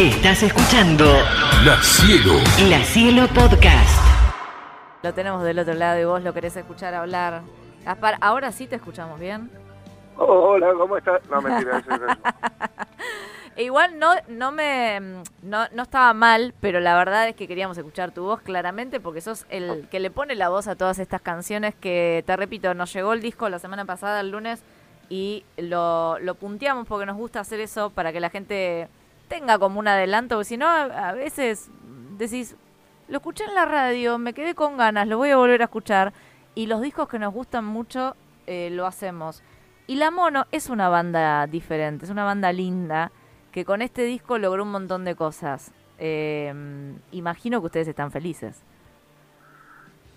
Estás escuchando La Cielo. La Cielo Podcast. Lo tenemos del otro lado y vos lo querés escuchar hablar. Gaspar, ahora sí te escuchamos bien. Oh, hola, ¿cómo estás? No, mentira, eso es eso. Igual no, no me no, no estaba mal, pero la verdad es que queríamos escuchar tu voz claramente porque sos el que le pone la voz a todas estas canciones que, te repito, nos llegó el disco la semana pasada, el lunes, y lo, lo punteamos porque nos gusta hacer eso para que la gente tenga como un adelanto, porque si no, a, veces decís, lo escuché en la radio, me quedé con ganas, lo voy a volver a escuchar, y los discos que nos gustan mucho eh, lo hacemos. Y La Mono es una banda diferente, es una banda linda, que con este disco logró un montón de cosas. Eh, imagino que ustedes están felices.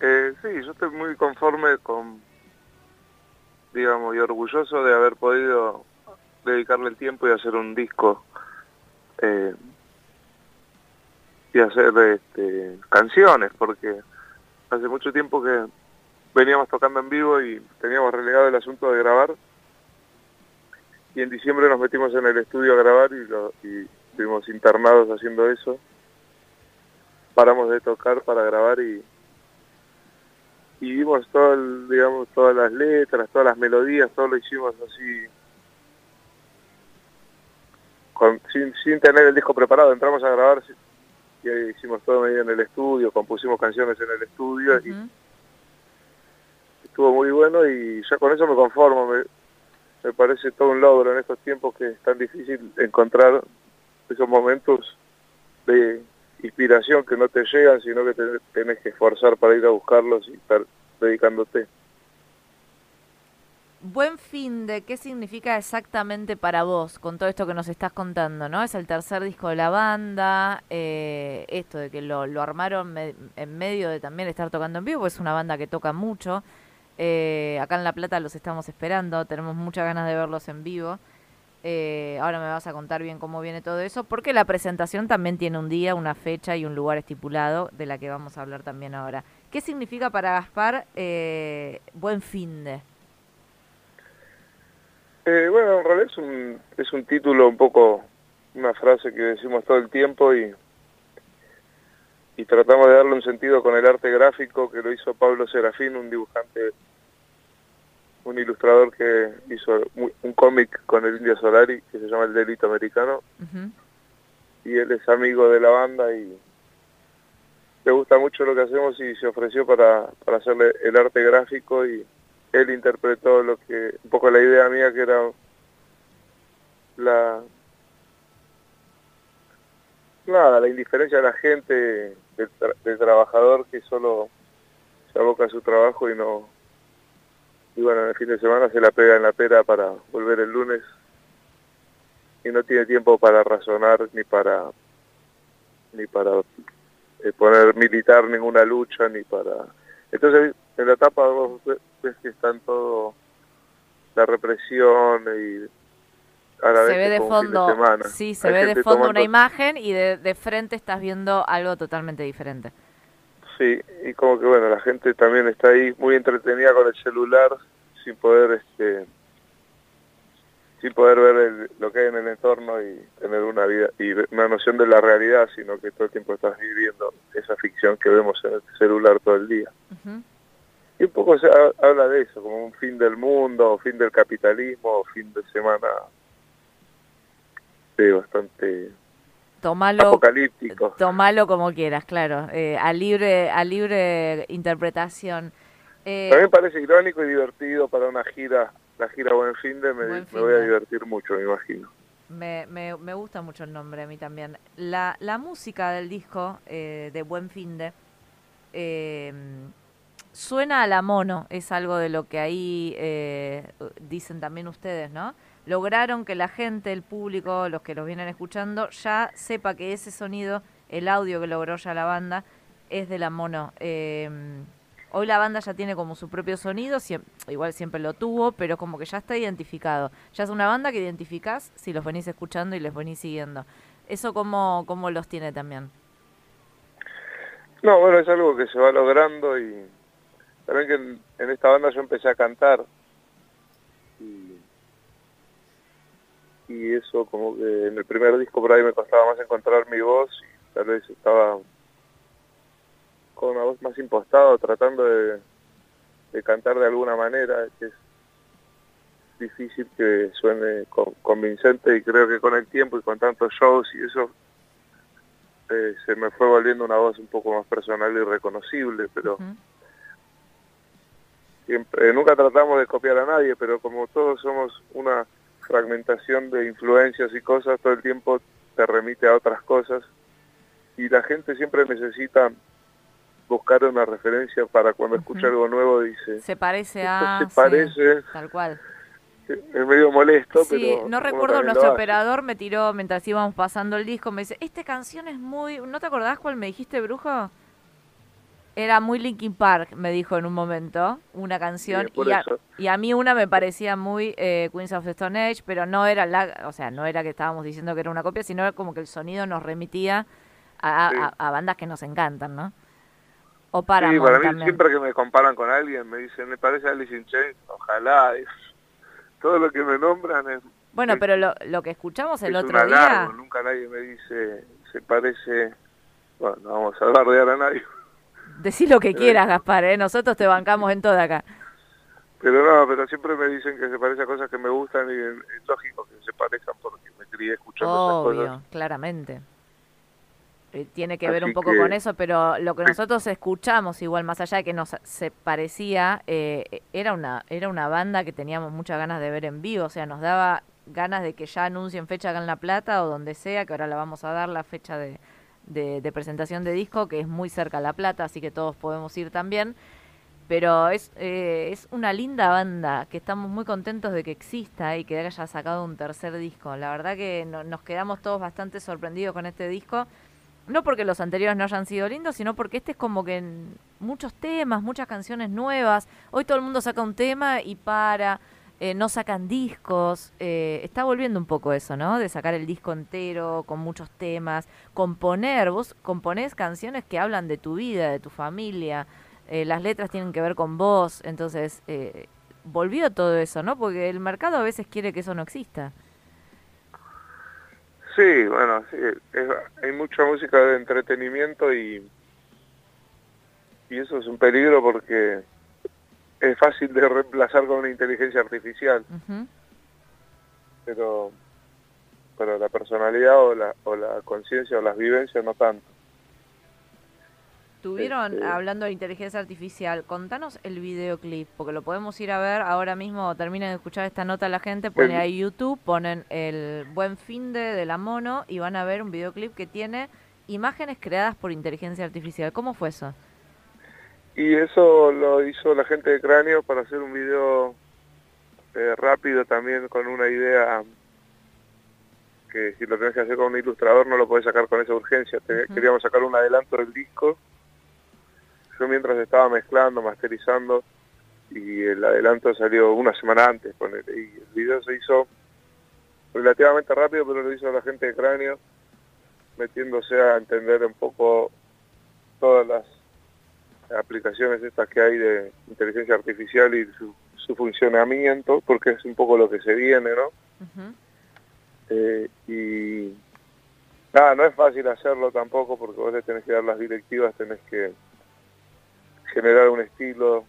Eh, sí, yo estoy muy conforme con, digamos, y orgulloso de haber podido dedicarle el tiempo y hacer un disco eh, y hacer este, canciones, porque hace mucho tiempo que veníamos tocando en vivo y teníamos relegado el asunto de grabar. Y en diciembre nos metimos en el estudio a grabar y, lo, y estuvimos internados haciendo eso. Paramos de tocar para grabar y, y vimos todo digamos, todas las letras, todas las melodías, todo lo hicimos así, con, sin, sin tener el disco preparado. Entramos a grabar y hicimos todo medio en el estudio, compusimos canciones en el estudio y estuvo muy bueno y ya con eso me conformo. Me, me parece todo un logro en estos tiempos que es tan difícil encontrar esos momentos de inspiración que no te llegan, sino que te, tenés que esforzar para ir a buscarlos y estar dedicándote. Buen fin de qué significa exactamente para vos con todo esto que nos estás contando, ¿no? Es el tercer disco de la banda, eh, esto de que lo, armaron en medio de también estar tocando en vivo, pues es una banda que toca mucho. Eh, acá en La Plata los estamos esperando, tenemos muchas ganas de verlos en vivo. Eh, ahora me vas a contar bien cómo viene todo eso, porque la presentación también tiene un día, una fecha y un lugar estipulado, de la que vamos a hablar también ahora. ¿Qué significa para Gaspar buen fin de? Eh, bueno, en realidad es un, es un título un poco, una frase que decimos todo el tiempo y, y tratamos de darle un sentido con el arte gráfico que lo hizo Pablo Serafín, un dibujante, un ilustrador que hizo un cómic con el Indio Solari que se llama El Delito Americano. Y él es amigo de la banda y le gusta mucho lo que hacemos y se ofreció para, para hacerle el arte gráfico y él interpretó lo que un poco la idea mía que era la nada la indiferencia de la gente del, tra- del trabajador que solo se aboca a su trabajo y no y bueno en el fin de semana se la pega en la pera para volver el lunes y no tiene tiempo para razonar ni para ni para eh, poner militar ninguna lucha ni para entonces en la etapa que están todo la represión y a la Se vez ve de fondo, semana. sí, se Hay ve de fondo una imagen y de, de frente estás viendo algo totalmente diferente. Sí, y como que bueno, la gente también está ahí muy entretenida con el celular sin poder este sin poder ver el- lo que hay en el entorno y tener una vida y una noción de la realidad, sino que todo el tiempo estás viviendo esa ficción que vemos en el celular todo el día. Y un poco se ha- habla de eso, como un fin del mundo, fin del capitalismo, fin de semana sí, bastante Tomalo, apocalíptico. tomalo como quieras, claro, eh, a libre, a libre interpretación. Eh, También parece irónico y divertido para una gira, la gira Buen Fin de, me, voy a divertir mucho, me imagino. me, me, me gusta mucho el nombre a mí también. La, la música del disco eh, de Buen Finde eh, suena a la mono, es algo de lo que ahí eh, dicen también ustedes, ¿no? Lograron que la gente, el público, los que los vienen escuchando, ya sepa que ese sonido, el audio que logró ya la banda, es de la mono. Eh, hoy la banda ya tiene como su propio sonido, igual siempre lo tuvo, pero como que ya está identificado. Ya es una banda que identificás si los venís escuchando y les venís siguiendo. ¿Eso cómo, cómo los tiene también? No, bueno, es algo que se va logrando y también que en, esta banda yo empecé a cantar. Y eso como que en el primer disco por ahí me costaba más encontrar mi voz y tal vez estaba con una voz más impostada tratando de, de cantar de alguna manera que es difícil que suene convincente y creo que con el tiempo y con tantos shows y eso eh, se me fue volviendo una voz un poco más personal y reconocible, pero siempre, nunca tratamos de copiar a nadie, pero como todos somos una fragmentación de influencias y cosas, todo el tiempo te remite a otras cosas. Y la gente siempre necesita buscar una referencia para cuando escucha algo nuevo dice se parece a se parece tal cual. Es medio molesto sí, no recuerdo nuestro operador me tiró mientras íbamos pasando el disco me dice esta canción es muy no te acordás cuál me dijiste brujo era muy Linkin Park, me dijo en un momento, una canción. y, a, y, a, mí una me parecía muy eh, Queens of the Stone Age, pero no era la, o sea, no era que estábamos diciendo que era una copia, sino como que el sonido nos remitía a, a, bandas que nos encantan, ¿no? O para sí, para mí siempre que me comparan con alguien me dicen, me parece Alice in Chains, ojalá. todo lo que me nombran es... Bueno, pero lo, lo que escuchamos el otro día... nunca nadie me dice, se parece... Bueno, no vamos a bardear a nadie. Decí lo que eh. quieras, Gaspar, ¿eh? nosotros te bancamos en toda acá. Pero no, pero siempre me dicen que se parece a cosas que me gustan y es lógico que se parezcan porque me crié escuchando Obvio, esas cosas. claramente. Eh, tiene que ver un poco con eso, pero lo que nosotros escuchamos, igual más allá de que nos se parecía, eh, era una era una banda que teníamos muchas ganas de ver en vivo, o sea, nos daba ganas de que ya anuncien fecha acá en La Plata o donde sea, que ahora la vamos a dar la fecha de, de, presentación de disco, que es muy cerca a La Plata, así que todos podemos ir también. Pero es, eh, es una linda banda que estamos muy contentos de que exista y que haya sacado un tercer disco. La verdad que nos quedamos todos bastante sorprendidos con este disco. No porque los anteriores no hayan sido lindos, sino porque este es como que muchos temas, muchas canciones nuevas. Hoy todo el mundo saca un tema y para. Eh, no sacan discos, eh, está volviendo un poco eso, ¿no? De sacar el disco entero con muchos temas, componer, vos componés canciones que hablan de tu vida, de tu familia, eh, las letras tienen que ver con vos, entonces volvió todo eso, ¿no? Porque el mercado a veces quiere que eso no exista. Sí, bueno, hay mucha música de entretenimiento y, y eso es un peligro porque es fácil de reemplazar con una inteligencia artificial. Pero pero la personalidad o la, o la conciencia o las vivencias no tanto. Tuvieron, este, hablando de inteligencia artificial, contanos el videoclip, porque lo podemos ir a ver ahora mismo, terminen de escuchar esta nota la gente, ponen ahí YouTube, ponen el buen fin de, de la mono y van a ver un videoclip que tiene imágenes creadas por inteligencia artificial. ¿Cómo fue eso? Y eso lo hizo la gente de Cráneo para hacer un video eh, rápido también con una idea que si lo tenés que hacer con un ilustrador no lo podés sacar con esa urgencia. Queríamos sacar un adelanto del disco. Yo mientras estaba mezclando, masterizando, y el adelanto salió una semana antes. Y el video se hizo relativamente rápido, pero lo hizo la gente de Cráneo, metiéndose a entender un poco todas las aplicaciones estas que hay de inteligencia artificial y su, funcionamiento, porque es un poco lo que se viene, ¿no? Eh, y nada, no es fácil hacerlo tampoco porque vos le tenés que dar las directivas, tenés que generar un estilo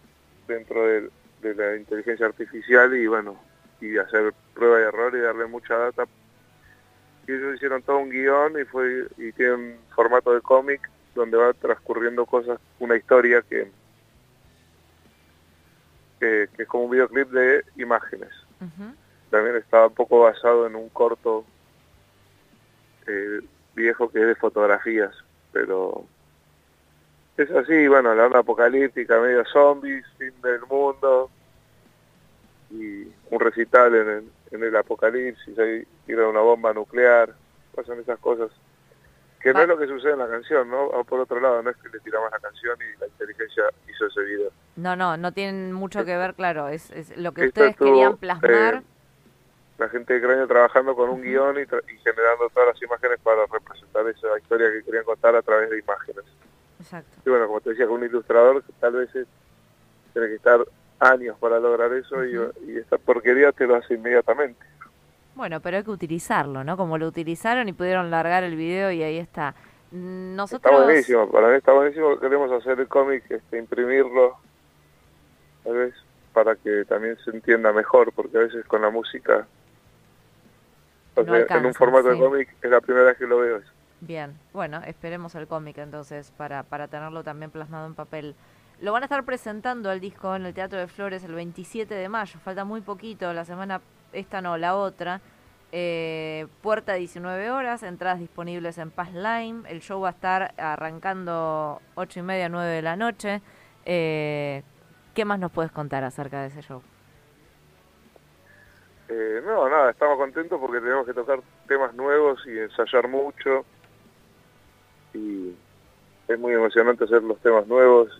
dentro de, de la inteligencia artificial y bueno, y hacer prueba y error y darle mucha data. Y ellos hicieron todo un guion y fue y tienen formato de cómic donde va transcurriendo cosas, una historia que, que, es como un videoclip de imágenes. También estaba un poco basado en un corto eh, viejo que es de fotografías, pero es así, bueno, la onda apocalíptica, medio zombies, fin del mundo, y un recital en el, en el apocalipsis, ahí tira una bomba nuclear, pasan esas cosas que no es lo que sucede en la canción, ¿no? O por otro lado, no es que le tiramos la canción y la inteligencia hizo ese video. No, no, no tienen mucho que ver, claro, es, es lo que ustedes querían plasmar. Eh, la gente de Cráneo trabajando con un guion y, generando todas las imágenes para representar esa historia que querían contar a través de imágenes. Exacto. Y bueno, como te decía, con un ilustrador tal vez tiene que estar años para lograr eso y, y esta porquería te lo hace inmediatamente. Bueno, pero hay que utilizarlo, ¿no? Como lo utilizaron y pudieron largar el video y ahí está. Nosotros... Está buenísimo, para mí está buenísimo. Queremos hacer el cómic, este, imprimirlo, tal vez, para que también se entienda mejor, porque a veces con la música, No sea, en alcanza, un formato sí. de cómic, es la primera vez que lo veo. eso. Bien, bueno, esperemos el cómic entonces para, para tenerlo también plasmado en papel. Lo van a estar presentando el disco en el Teatro de Flores el 27 de mayo, falta muy poquito, la semana, esta no, la otra. Eh, puerta 19 horas, entradas disponibles en Paz Lime, el show va a estar arrancando 8 y media, 9 de la noche. Eh, ¿Qué más nos puedes contar acerca de ese show? Eh, no, nada, estamos contentos porque tenemos que tocar temas nuevos y ensayar mucho. Y es muy emocionante hacer los temas nuevos.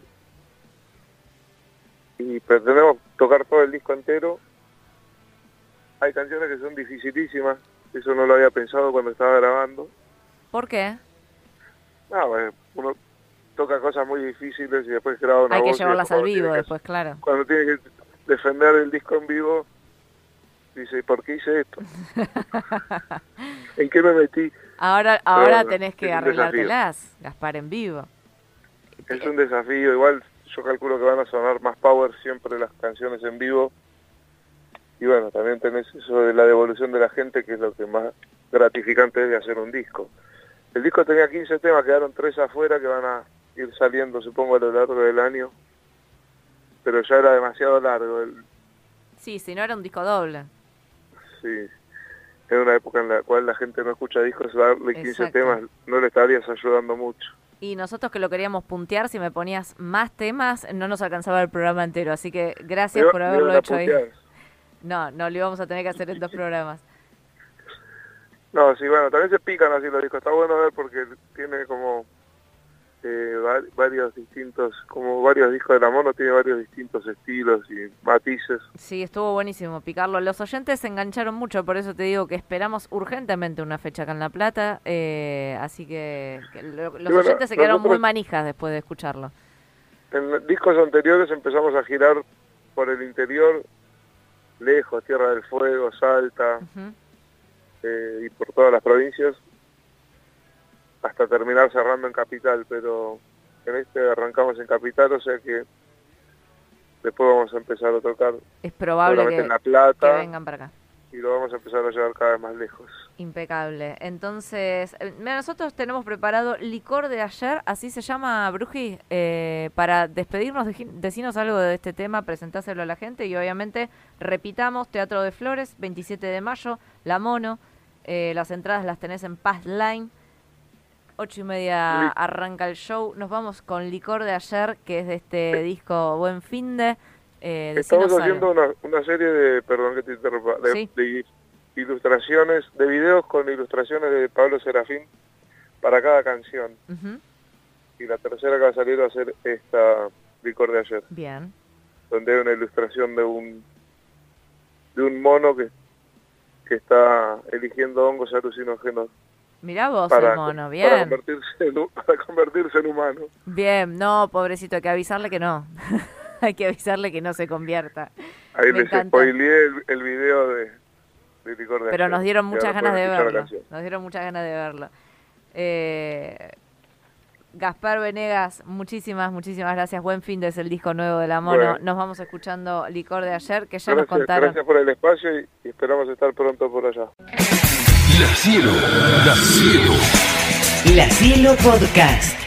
Y pretendemos tocar todo el disco entero. Hay canciones que son dificilísimas, eso no lo había pensado cuando estaba grabando. ¿Por qué? No, pues, uno toca cosas muy difíciles y después graba una Hay que voz llevarlas al vivo que- después, claro. Cuando tiene que defender el disco en vivo, dice, ¿por qué hice esto? ¿En qué me metí? Ahora, ahora Pero tenés que arreglártelas, Gaspar, en vivo. Es un desafío, igual yo calculo que van a sonar más power siempre las canciones en vivo. Y bueno, también tenés eso de la devolución de la gente, que es lo que más gratificante es de hacer un disco. El disco tenía 15 temas, quedaron 3 afuera que van a ir saliendo, supongo, a lo largo del año. Pero ya era demasiado largo. El, Sí, si no era un disco doble. sí, en una época en la cual la gente no escucha discos, darle 15 Exacto. temas no le estarías ayudando mucho. Y nosotros que lo queríamos puntear, si me ponías más temas, no nos alcanzaba el programa entero. Así que gracias por haberlo hecho ahí. No, no, lo íbamos a tener que hacer en dos programas. No, sí, bueno, también se pican así los discos. Está bueno ver porque tiene como eh, va- varios distintos, como varios discos de la mono, tiene varios distintos estilos y matices. Sí, estuvo buenísimo picarlo. Los oyentes se engancharon mucho, por eso te digo que esperamos urgentemente una fecha acá en La Plata. eh, así que, que lo- los bueno, oyentes se quedaron muy manijas después de escucharlo. En discos anteriores empezamos a girar por el interior, lejos, Tierra del Fuego, Salta eh, y por todas las provincias, hasta terminar cerrando en Capital, pero en este arrancamos en Capital, o sea que después vamos a empezar a tocar Es probable que, en La que Plata vengan para acá. Y lo vamos a empezar a llevar cada vez más lejos. Impecable. Entonces, eh, mira, nosotros tenemos preparado licor de ayer, así se llama, Bruji, eh, para despedirnos, decinos algo de este tema, presentáselo a la gente y obviamente repitamos, Teatro de Flores, 27 de mayo, La Mono, eh, las entradas las tenés en Paz Line, ocho y media arranca el show, nos vamos con licor de ayer, que es de este disco Buen Finde. Eh, Estamos haciendo una, una serie de, perdón que te interrumpa, de, Sí. de ilustraciones, de videos con ilustraciones de Pablo Serafín para cada canción. Y la tercera que va a salir va a ser esta licor de ayer, Bien. donde hay una ilustración de un de un mono que, que está eligiendo hongos alucinógenos Mirá vos, para, el mono, para bien. convertirse en, hu- para convertirse en humano. Bien, no, pobrecito, hay que avisarle que no. hay que avisarle que no se convierta. Ahí Me les encanta. spoileé el, el video de, de licor de Pero ayer. nos dieron muchas ganas de verlo. Nos dieron muchas ganas de verlo. Eh, Gaspar Venegas, muchísimas, muchísimas gracias. Buen fin de es el disco nuevo de la mono. Bueno. Nos vamos escuchando Licor de ayer, que ya nos contaron. gracias por el espacio y, y esperamos estar pronto por allá. La Cielo, La Cielo. La Cielo Podcast.